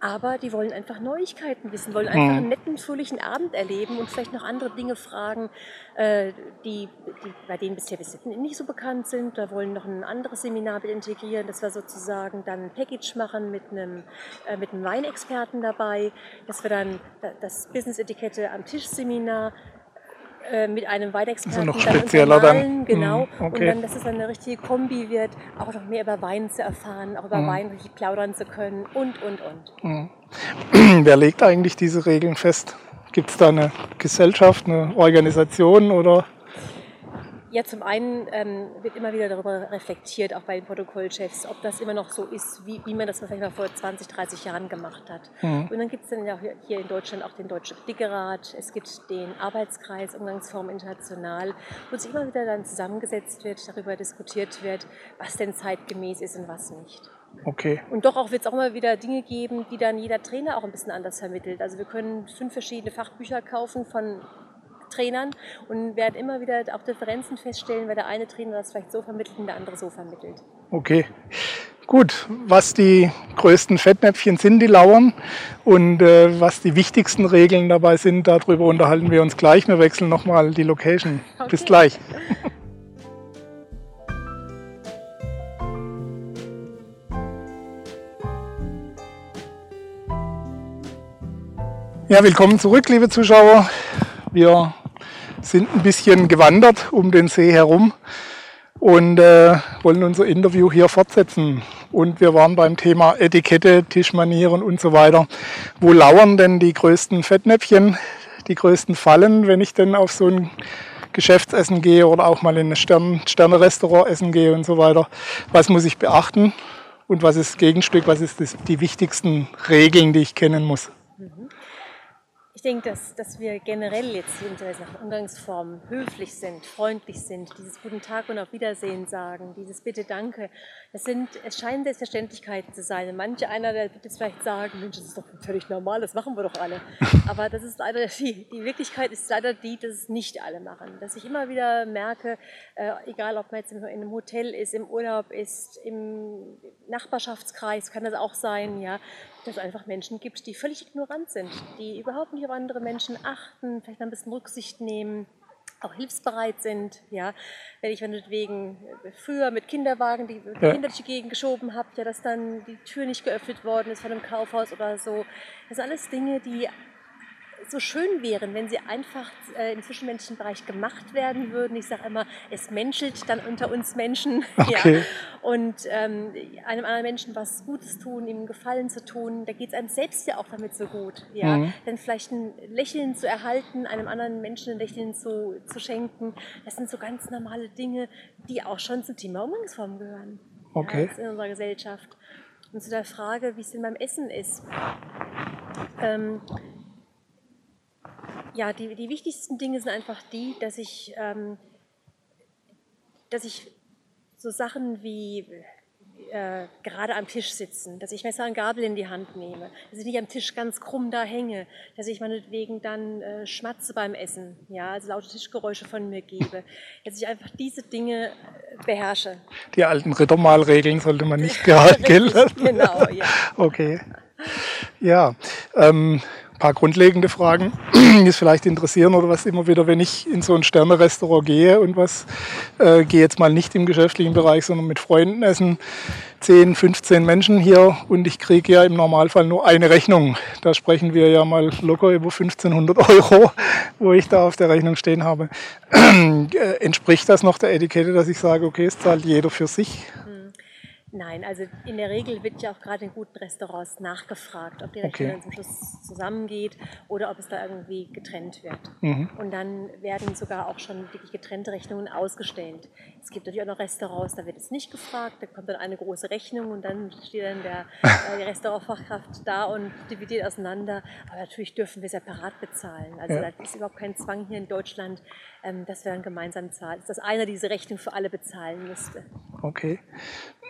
aber die wollen einfach Neuigkeiten wissen, wollen einfach einen netten, fröhlichen Abend erleben und vielleicht noch andere Dinge fragen, äh, die, die bei denen bisher nicht so bekannt sind. Da wollen noch ein anderes Seminar mit integrieren, dass wir sozusagen dann ein Package machen mit einem, äh, mit einem Weinexperten dabei, dass wir dann das Business-Etikette am Tisch-Seminar äh, mit einem Weidexperten also noch spezieller dann, dann. genau hm, okay. und dann dass es eine richtige Kombi wird auch noch mehr über Wein zu erfahren auch über mhm. Wein richtig plaudern zu können und und und mhm. wer legt eigentlich diese Regeln fest gibt es da eine Gesellschaft eine Organisation oder ja, zum einen ähm, wird immer wieder darüber reflektiert, auch bei den Protokollchefs, ob das immer noch so ist, wie, wie man das vielleicht mal vor 20, 30 Jahren gemacht hat. Mhm. Und dann gibt es dann ja hier in Deutschland auch den Deutschen Dickerat, es gibt den Arbeitskreis Umgangsform International, wo sich immer wieder dann zusammengesetzt wird, darüber diskutiert wird, was denn zeitgemäß ist und was nicht. Okay. Und doch auch wird es auch immer wieder Dinge geben, die dann jeder Trainer auch ein bisschen anders vermittelt. Also wir können fünf verschiedene Fachbücher kaufen von Trainern und werden immer wieder auch Differenzen feststellen, weil der eine Trainer das vielleicht so vermittelt und der andere so vermittelt. Okay. Gut, was die größten Fettnäpfchen sind, die lauern und äh, was die wichtigsten Regeln dabei sind, darüber unterhalten wir uns gleich. Wir wechseln nochmal die Location. Okay. Bis gleich. Ja, willkommen zurück, liebe Zuschauer. Wir sind ein bisschen gewandert um den See herum und äh, wollen unser Interview hier fortsetzen. Und wir waren beim Thema Etikette, Tischmanieren und so weiter. Wo lauern denn die größten Fettnäpfchen, die größten Fallen, wenn ich denn auf so ein Geschäftsessen gehe oder auch mal in ein Stern Sterne-Restaurant essen gehe und so weiter? Was muss ich beachten? Und was ist das Gegenstück? Was ist das, die wichtigsten Regeln, die ich kennen muss? Ich denke, dass, dass wir generell jetzt jedenfalls nach Umgangsformen höflich sind, freundlich sind, dieses Guten Tag und auf Wiedersehen sagen, dieses Bitte, Danke. Es, sind, es scheinen Selbstverständlichkeiten zu sein. Manche einer der wird jetzt vielleicht sagen, Mensch, das ist doch völlig normal, das machen wir doch alle. Aber das ist leider die, die Wirklichkeit ist leider die, dass es nicht alle machen. Dass ich immer wieder merke, äh, egal ob man jetzt in einem Hotel ist, im Urlaub ist, im Nachbarschaftskreis kann das auch sein, ja, dass es einfach Menschen gibt, die völlig ignorant sind, die überhaupt nicht auf andere Menschen achten, vielleicht ein bisschen Rücksicht nehmen, auch hilfsbereit sind. Ja, wenn ich meinetwegen früher mit Kinderwagen die ja. Kinder durch die Gegend geschoben habe, ja, dass dann die Tür nicht geöffnet worden ist von einem Kaufhaus oder so. Das sind alles Dinge, die so schön wären, wenn sie einfach äh, im zwischenmenschlichen Bereich gemacht werden würden. Ich sage immer, es menschelt dann unter uns Menschen. Okay. Ja. Und ähm, einem anderen Menschen was Gutes tun, ihm Gefallen zu tun, da geht es einem selbst ja auch damit so gut. Ja? Mhm. Dann vielleicht ein Lächeln zu erhalten, einem anderen Menschen ein Lächeln zu, zu schenken, das sind so ganz normale Dinge, die auch schon zum Thema Umgangsform gehören. Okay. Ja, in unserer Gesellschaft. Und zu der Frage, wie es denn beim Essen ist. Ähm, ja, die, die wichtigsten Dinge sind einfach die, dass ich, ähm, dass ich so Sachen wie äh, gerade am Tisch sitzen, dass ich Messer und Gabel in die Hand nehme, dass ich nicht am Tisch ganz krumm da hänge, dass ich meinetwegen dann äh, schmatze beim Essen, ja, also laute Tischgeräusche von mir gebe, dass ich einfach diese Dinge äh, beherrsche. Die alten Rittermalregeln sollte man nicht gerade gelten. genau, ja. Okay. Ja, ähm, paar grundlegende Fragen, die es vielleicht interessieren oder was immer wieder, wenn ich in so ein Sterne-Restaurant gehe und was, äh, gehe jetzt mal nicht im geschäftlichen Bereich, sondern mit Freunden essen, 10, 15 Menschen hier und ich kriege ja im Normalfall nur eine Rechnung. Da sprechen wir ja mal locker über 1500 Euro, wo ich da auf der Rechnung stehen habe. Äh, entspricht das noch der Etikette, dass ich sage, okay, es zahlt jeder für sich? Nein, also in der Regel wird ja auch gerade in guten Restaurants nachgefragt, ob die Rechnung okay. zum Schluss zusammengeht oder ob es da irgendwie getrennt wird. Mhm. Und dann werden sogar auch schon wirklich getrennte Rechnungen ausgestellt. Es gibt natürlich auch noch Restaurants, da wird es nicht gefragt, da kommt dann eine große Rechnung und dann steht dann der, äh, die Restaurantfachkraft da und dividiert auseinander. Aber natürlich dürfen wir separat bezahlen. Also ja. da ist überhaupt kein Zwang hier in Deutschland, ähm, dass wir dann gemeinsam zahlen. Dass einer diese Rechnung für alle bezahlen müsste. Okay.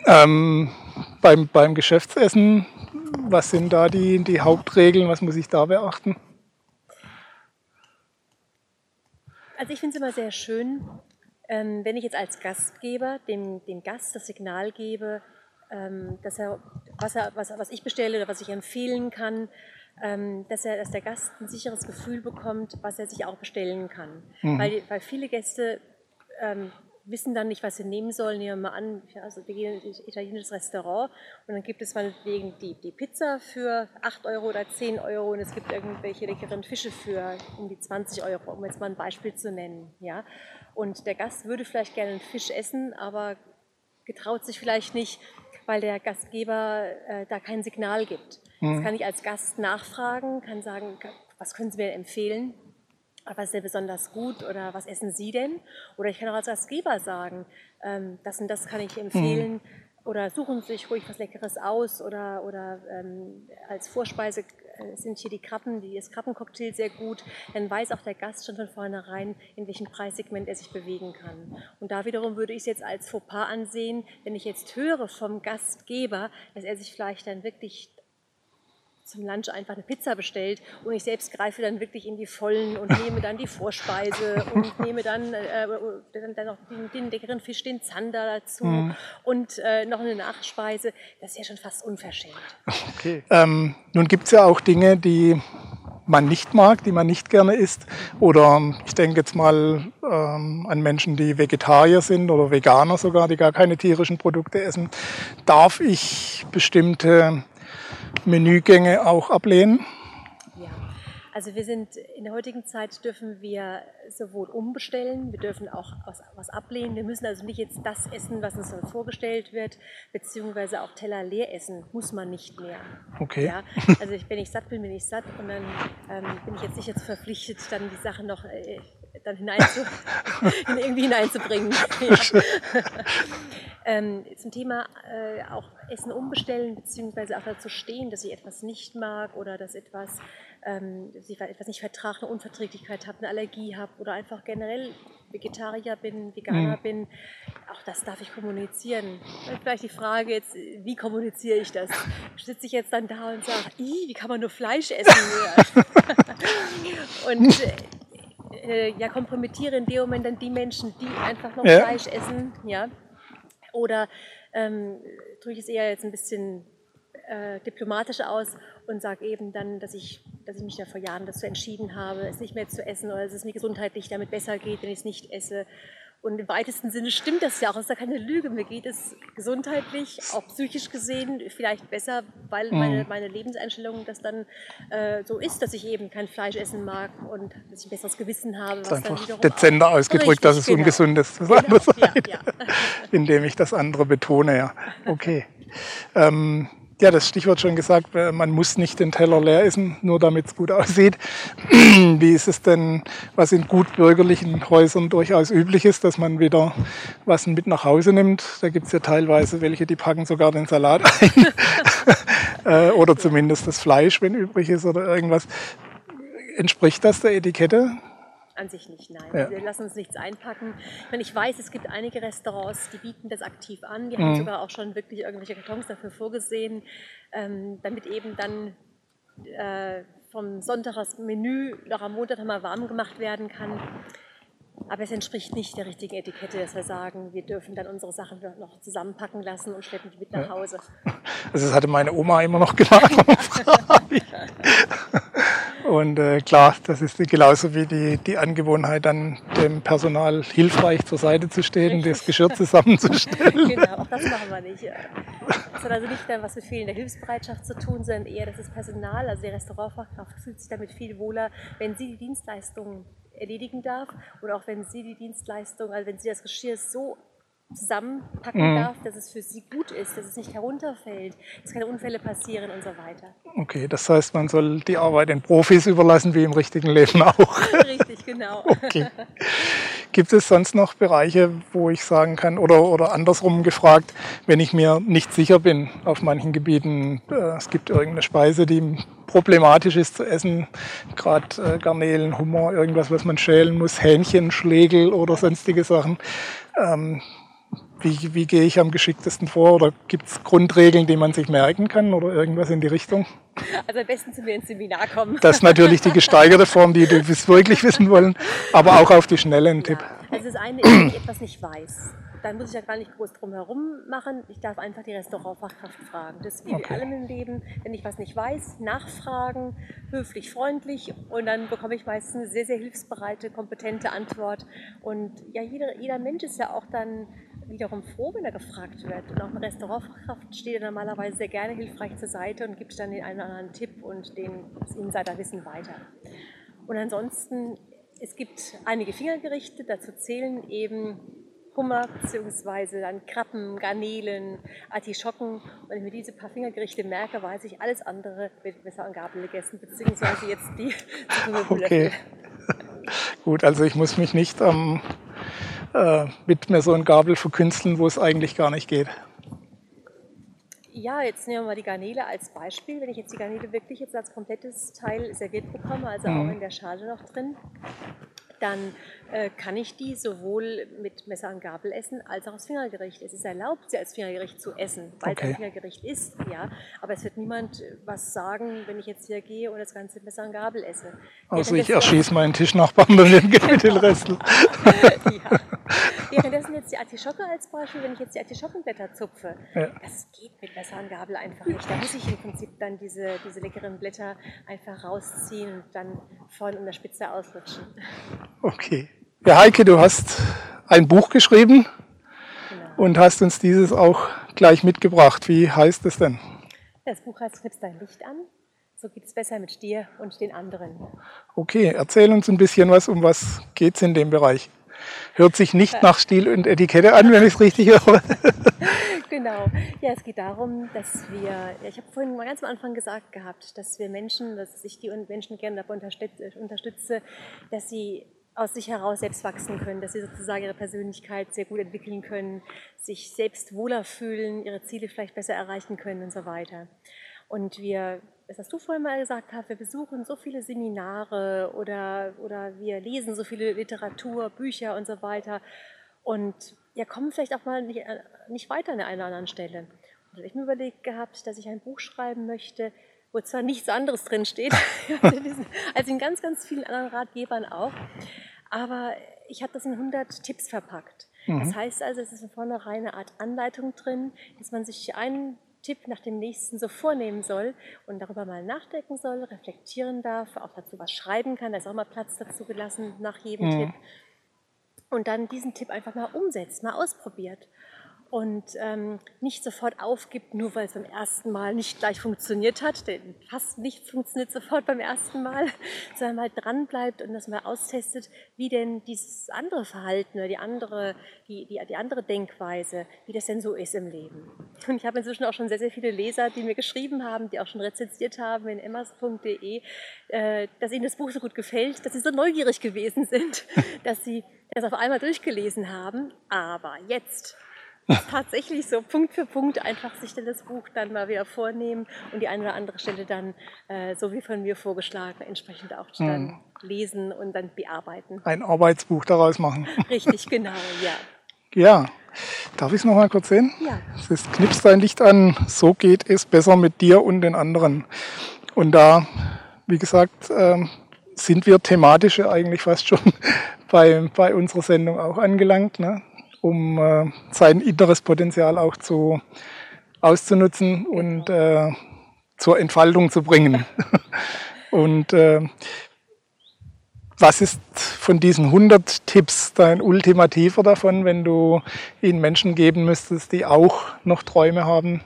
Ähm, beim, beim Geschäftsessen, was sind da die, die Hauptregeln? Was muss ich da beachten? Also ich finde es immer sehr schön, ähm, wenn ich jetzt als Gastgeber dem, dem Gast das Signal gebe, ähm, dass er was, er, was, was ich bestelle oder was ich empfehlen kann, ähm, dass, er, dass der Gast ein sicheres Gefühl bekommt, was er sich auch bestellen kann. Mhm. Weil, weil viele Gäste ähm, wissen dann nicht, was sie nehmen sollen. Nehmen wir mal an, also wir gehen in ein italienisches Restaurant und dann gibt es meinetwegen die, die Pizza für 8 Euro oder 10 Euro und es gibt irgendwelche leckeren Fische für um die 20 Euro, um jetzt mal ein Beispiel zu nennen. Ja? Und der Gast würde vielleicht gerne einen Fisch essen, aber getraut sich vielleicht nicht, weil der Gastgeber äh, da kein Signal gibt. Mhm. Das kann ich als Gast nachfragen, kann sagen, was können Sie mir empfehlen? was ist denn besonders gut oder was essen Sie denn? Oder ich kann auch als Gastgeber sagen, ähm, das und das kann ich empfehlen. Mhm. Oder suchen sich ruhig was Leckeres aus oder, oder ähm, als Vorspeise äh, sind hier die Krabben, die, das Krabbencocktail sehr gut. Dann weiß auch der Gast schon von vornherein, in welchem Preissegment er sich bewegen kann. Und da wiederum würde ich es jetzt als Fauxpas ansehen, wenn ich jetzt höre vom Gastgeber, dass er sich vielleicht dann wirklich zum Lunch einfach eine Pizza bestellt und ich selbst greife dann wirklich in die Vollen und nehme dann die Vorspeise und nehme dann, äh, dann, dann noch den, den, leckeren Fisch, den Zander dazu mhm. und äh, noch eine Nachspeise. Das ist ja schon fast unverschämt. Okay. Ähm, nun gibt es ja auch Dinge, die man nicht mag, die man nicht gerne isst. Oder ich denke jetzt mal ähm, an Menschen, die Vegetarier sind oder Veganer sogar, die gar keine tierischen Produkte essen. Darf ich bestimmte Menügänge auch ablehnen? Ja, also wir sind in der heutigen Zeit dürfen wir sowohl umbestellen, wir dürfen auch was, ablehnen. Wir müssen also nicht jetzt das essen, was uns vorgestellt wird, beziehungsweise auch Teller leer essen, muss man nicht mehr. Okay. Ja, also wenn ich satt bin, bin ich satt und dann ähm, bin ich jetzt nicht jetzt verpflichtet, dann die Sachen noch äh, dann hineinzu, irgendwie hineinzubringen. Ähm, zum Thema äh, auch Essen umbestellen, beziehungsweise auch dazu stehen, dass ich etwas nicht mag oder dass etwas, ähm, dass ich etwas nicht vertrage, eine Unverträglichkeit habe, eine Allergie habe oder einfach generell Vegetarier bin, Veganer mhm. bin, auch das darf ich kommunizieren. Vielleicht die Frage jetzt, wie kommuniziere ich das? Sitze ich jetzt dann da und sage, wie kann man nur Fleisch essen? und äh, ja, kompromittiere in dem Moment dann die Menschen, die einfach noch ja. Fleisch essen, ja. Oder ähm, drücke ich es eher jetzt ein bisschen äh, diplomatischer aus und sage eben dann, dass ich, dass ich mich da vor Jahren dazu entschieden habe, es nicht mehr zu essen oder dass es mir gesundheitlich damit besser geht, wenn ich es nicht esse. Und im weitesten Sinne stimmt das ja auch, das ist ja keine Lüge. Mir geht es gesundheitlich, auch psychisch gesehen, vielleicht besser, weil mhm. meine, meine Lebenseinstellung das dann äh, so ist, dass ich eben kein Fleisch essen mag und dass ich ein besseres Gewissen habe. Was einfach dann dezenter ausgedrückt, dass es genau. ungesund ist, das genau, ja, ja. indem ich das andere betone. Ja, okay. ähm, ja, das Stichwort schon gesagt, äh, man muss nicht den Teller leer essen, nur damit es gut aussieht. Wie ist es denn, was in gut bürgerlichen Häusern durchaus üblich ist, dass man wieder was mit nach Hause nimmt? Da gibt es ja teilweise welche, die packen sogar den Salat ein. Äh, oder zumindest das Fleisch, wenn übrig ist oder irgendwas. Entspricht das der Etikette? An sich nicht, nein. Ja. Wir lassen uns nichts einpacken. Ich, meine, ich weiß, es gibt einige Restaurants, die bieten das aktiv an. Die mhm. haben sogar auch schon wirklich irgendwelche Kartons dafür vorgesehen, ähm, damit eben dann äh, vom Sonntag das Menü noch am Montag nochmal warm gemacht werden kann. Aber es entspricht nicht der richtigen Etikette, dass wir sagen, wir dürfen dann unsere Sachen noch zusammenpacken lassen und schleppen die mit nach Hause. Also das hatte meine Oma immer noch geladen. Und äh, klar, das ist genauso wie die, die Angewohnheit, dann dem Personal hilfreich zur Seite zu stehen, das Geschirr zusammenzustellen. genau, auch das machen wir nicht. Das hat also nicht dann was mit fehlender Hilfsbereitschaft zu tun, sondern eher das ist Personal, also die Restaurantfachkraft fühlt sich damit viel wohler, wenn sie die Dienstleistungen erledigen darf oder auch wenn sie die Dienstleistung, also wenn sie das Geschirr so zusammenpacken mhm. darf, dass es für sie gut ist, dass es nicht herunterfällt, dass keine Unfälle passieren und so weiter. Okay, das heißt, man soll die Arbeit den Profis überlassen, wie im richtigen Leben auch. Richtig, genau. Okay. Gibt es sonst noch Bereiche, wo ich sagen kann, oder, oder andersrum gefragt, wenn ich mir nicht sicher bin auf manchen Gebieten, äh, es gibt irgendeine Speise, die problematisch ist zu essen, gerade äh, Garnelen, Hummer, irgendwas, was man schälen muss, Hähnchen, Schlegel oder sonstige Sachen. Ähm, wie, wie gehe ich am geschicktesten vor? Oder gibt es Grundregeln, die man sich merken kann oder irgendwas in die Richtung? Also am besten zu mir ins Seminar kommen. Das ist natürlich die gesteigerte Form, die wir wirklich wissen wollen, aber auch auf die Schnelle ein Tipp. Ja. Also das eine ist, wenn ich etwas nicht weiß, dann muss ich ja gar nicht groß drum herum machen. Ich darf einfach die Restaurantfachkraft fragen. Das ist wie okay. allem im Leben. Wenn ich was nicht weiß, nachfragen, höflich, freundlich und dann bekomme ich meistens eine sehr, sehr hilfsbereite, kompetente Antwort. Und ja, jeder, jeder Mensch ist ja auch dann wiederum froh, wenn er gefragt wird. Und auch eine Restaurantfachkraft steht ja normalerweise sehr gerne hilfreich zur Seite und gibt dann den einen oder anderen Tipp und den, das Insiderwissen weiter. Und ansonsten, es gibt einige Fingergerichte, dazu zählen eben Hummer bzw. dann Krabben, Garnelen, Artischocken. Und wenn ich mir diese paar Fingergerichte merke, weiß ich, alles andere wird besser an Gabel gegessen, beziehungsweise jetzt die Okay. Gut, also ich muss mich nicht ähm äh, mit mir so ein Gabel verkünsteln, wo es eigentlich gar nicht geht. Ja, jetzt nehmen wir mal die Garnele als Beispiel. Wenn ich jetzt die Garnele wirklich jetzt als komplettes Teil serviert bekomme, also mhm. auch in der Schale noch drin, dann äh, kann ich die sowohl mit Messer und Gabel essen als auch als Fingergericht. Es ist erlaubt, sie als Fingergericht zu essen, weil okay. es ein Fingergericht ist, ja. Aber es wird niemand äh, was sagen, wenn ich jetzt hier gehe und das ganze Messer und Gabel esse. Also ich erschieße meinen Tischnachbarn mit den Resten. ja. Währenddessen jetzt die Artischocke als Beispiel, wenn ich jetzt die Artischockenblätter zupfe, ja. das geht mit Messer und Gabel einfach nicht. Da muss ich im Prinzip dann diese, diese leckeren Blätter einfach rausziehen und dann vorne an der Spitze auslutschen. Okay. Ja, Heike, du hast ein Buch geschrieben genau. und hast uns dieses auch gleich mitgebracht. Wie heißt es denn? Das Buch heißt Knips dein Licht an. So geht es besser mit dir und den anderen. Okay, erzähl uns ein bisschen was, um was geht es in dem Bereich. Hört sich nicht nach Stil und Etikette an, wenn ich es richtig höre. genau. Ja, es geht darum, dass wir, ja, ich habe vorhin mal ganz am Anfang gesagt gehabt, dass wir Menschen, dass ich die Menschen gerne dabei unterstütze, dass sie aus sich heraus selbst wachsen können, dass sie sozusagen ihre Persönlichkeit sehr gut entwickeln können, sich selbst wohler fühlen, ihre Ziele vielleicht besser erreichen können und so weiter. Und wir das hast du vorhin mal gesagt hast, wir besuchen so viele Seminare oder, oder wir lesen so viele Literatur, Bücher und so weiter und ja, kommen vielleicht auch mal nicht, äh, nicht weiter an der einen oder anderen Stelle. Und ich mir überlegt gehabt, dass ich ein Buch schreiben möchte, wo zwar nichts anderes drin steht, als in ganz, ganz vielen anderen Ratgebern auch, aber ich habe das in 100 Tipps verpackt. Mhm. Das heißt also, es ist von vornherein eine Art Anleitung drin, dass man sich einen Tipp nach dem nächsten so vornehmen soll und darüber mal nachdenken soll, reflektieren darf, auch dazu was schreiben kann. Da ist auch mal Platz dazu gelassen nach jedem mhm. Tipp. Und dann diesen Tipp einfach mal umsetzt, mal ausprobiert und ähm, nicht sofort aufgibt, nur weil es beim ersten Mal nicht gleich funktioniert hat, denn fast nichts funktioniert sofort beim ersten Mal, sondern mal dran bleibt und das mal austestet, wie denn dieses andere Verhalten oder die andere, die, die, die andere Denkweise, wie das denn so ist im Leben. Und ich habe inzwischen auch schon sehr, sehr viele Leser, die mir geschrieben haben, die auch schon rezensiert haben in emmas.de, äh, dass ihnen das Buch so gut gefällt, dass sie so neugierig gewesen sind, dass sie das auf einmal durchgelesen haben. Aber jetzt tatsächlich so Punkt für Punkt einfach sich dann das Buch dann mal wieder vornehmen und die eine oder andere Stelle dann, äh, so wie von mir vorgeschlagen, entsprechend auch hm. dann lesen und dann bearbeiten. Ein Arbeitsbuch daraus machen. Richtig, genau, ja. Ja, darf ich es nochmal kurz sehen? Ja. Es ist Knips dein Licht an, so geht es besser mit dir und den anderen. Und da, wie gesagt, ähm, sind wir thematisch eigentlich fast schon bei, bei unserer Sendung auch angelangt. Ne? Um äh, sein inneres Potenzial auch zu, auszunutzen und äh, zur Entfaltung zu bringen. und äh, was ist von diesen 100 Tipps dein ultimativer davon, wenn du ihnen Menschen geben müsstest, die auch noch Träume haben,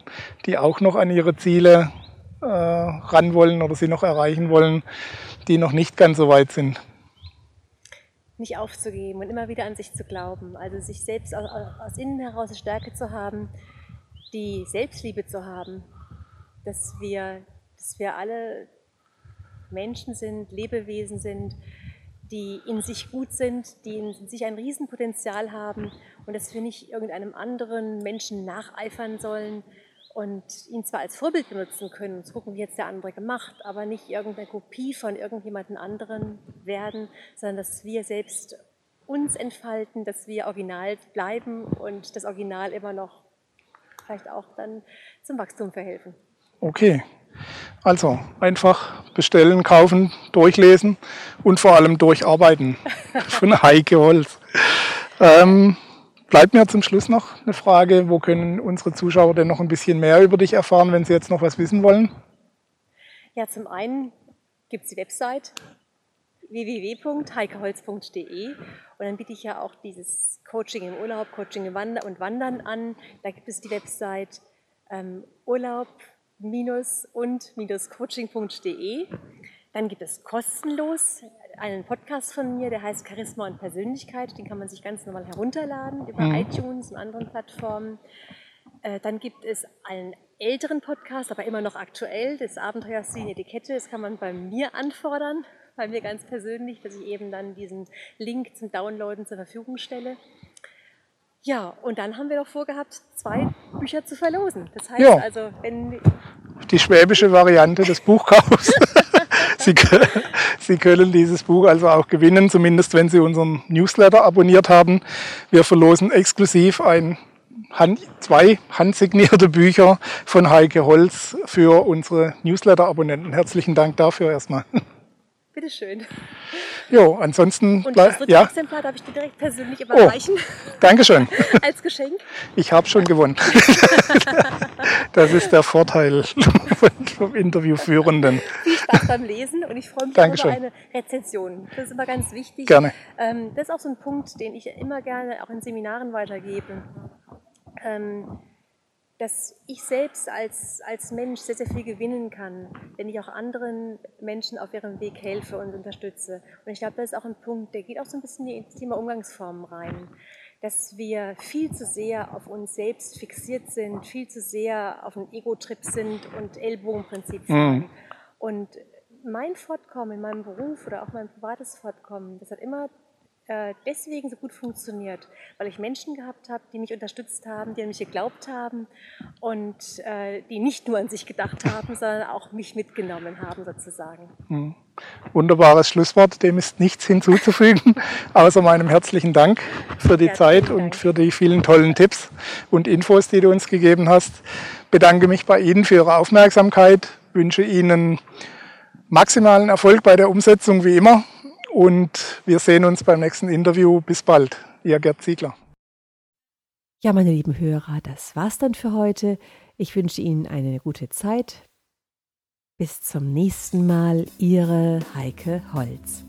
die auch noch an ihre Ziele äh, ran wollen oder sie noch erreichen wollen, die noch nicht ganz so weit sind? Nicht aufzugeben und immer wieder an sich zu glauben. Also sich selbst aus, aus innen heraus Stärke zu haben, die Selbstliebe zu haben, dass wir, dass wir alle Menschen sind, Lebewesen sind, die in sich gut sind, die in sich ein Riesenpotenzial haben und dass wir nicht irgendeinem anderen Menschen nacheifern sollen und ihn zwar als Vorbild benutzen können, zu gucken, wie jetzt der andere gemacht, aber nicht irgendeine Kopie von irgendjemandem anderen werden, sondern dass wir selbst uns entfalten, dass wir original bleiben und das Original immer noch vielleicht auch dann zum Wachstum verhelfen. Okay, also einfach bestellen, kaufen, durchlesen und vor allem durcharbeiten von Heike Holz. Ähm, bleibt mir zum Schluss noch eine Frage, wo können unsere Zuschauer denn noch ein bisschen mehr über dich erfahren, wenn sie jetzt noch was wissen wollen? Ja, zum einen gibt es die Website www.heikeholz.de und dann biete ich ja auch dieses Coaching im Urlaub, Coaching im Wandern und Wandern an. Da gibt es die Website ähm, Urlaub und-coaching.de. Dann gibt es kostenlos einen Podcast von mir, der heißt Charisma und Persönlichkeit. Den kann man sich ganz normal herunterladen über mhm. iTunes und anderen Plattformen. Äh, dann gibt es einen älteren Podcast, aber immer noch aktuell, das Abenteuerstil Etikette. Das kann man bei mir anfordern, bei mir ganz persönlich, dass ich eben dann diesen Link zum Downloaden zur Verfügung stelle. Ja, und dann haben wir doch vorgehabt, zwei Bücher zu verlosen. Das heißt ja. also, wenn. Die schwäbische Variante des Buchkaufs. Sie, Sie können dieses Buch also auch gewinnen, zumindest wenn Sie unseren Newsletter abonniert haben. Wir verlosen exklusiv ein Hand, zwei handsignierte Bücher von Heike Holz für unsere Newsletter-Abonnenten. Herzlichen Dank dafür erstmal. Bitteschön. Jo, ansonsten. Und das dritte ja. Exemplar darf ich dir direkt persönlich überreichen. Oh, Dankeschön. Als Geschenk. Ich habe schon gewonnen. das ist der Vorteil vom Interviewführenden. Viel Spaß beim Lesen und ich freue mich Dankeschön. über eine Rezension. Das ist immer ganz wichtig. Gerne. Ähm, das ist auch so ein Punkt, den ich immer gerne auch in Seminaren weitergebe. Dass ich selbst als, als Mensch sehr, sehr viel gewinnen kann, wenn ich auch anderen Menschen auf ihrem Weg helfe und unterstütze. Und ich glaube, das ist auch ein Punkt, der geht auch so ein bisschen ins Thema Umgangsformen rein. Dass wir viel zu sehr auf uns selbst fixiert sind, viel zu sehr auf einen Ego-Trip sind und Ellbogenprinzip fahren. Mhm. Und mein Fortkommen in meinem Beruf oder auch mein privates Fortkommen, das hat immer äh, deswegen so gut funktioniert, weil ich Menschen gehabt habe, die mich unterstützt haben, die an mich geglaubt haben und äh, die nicht nur an sich gedacht haben, sondern auch mich mitgenommen haben sozusagen. Hm. Wunderbares Schlusswort, dem ist nichts hinzuzufügen, außer meinem herzlichen Dank für die Zeit Dank. und für die vielen tollen Tipps und Infos, die du uns gegeben hast. Bedanke mich bei Ihnen für Ihre Aufmerksamkeit, wünsche Ihnen maximalen Erfolg bei der Umsetzung wie immer und wir sehen uns beim nächsten Interview. Bis bald. Ihr Gerd Ziegler. Ja, meine lieben Hörer, das war's dann für heute. Ich wünsche Ihnen eine gute Zeit. Bis zum nächsten Mal, Ihre Heike Holz.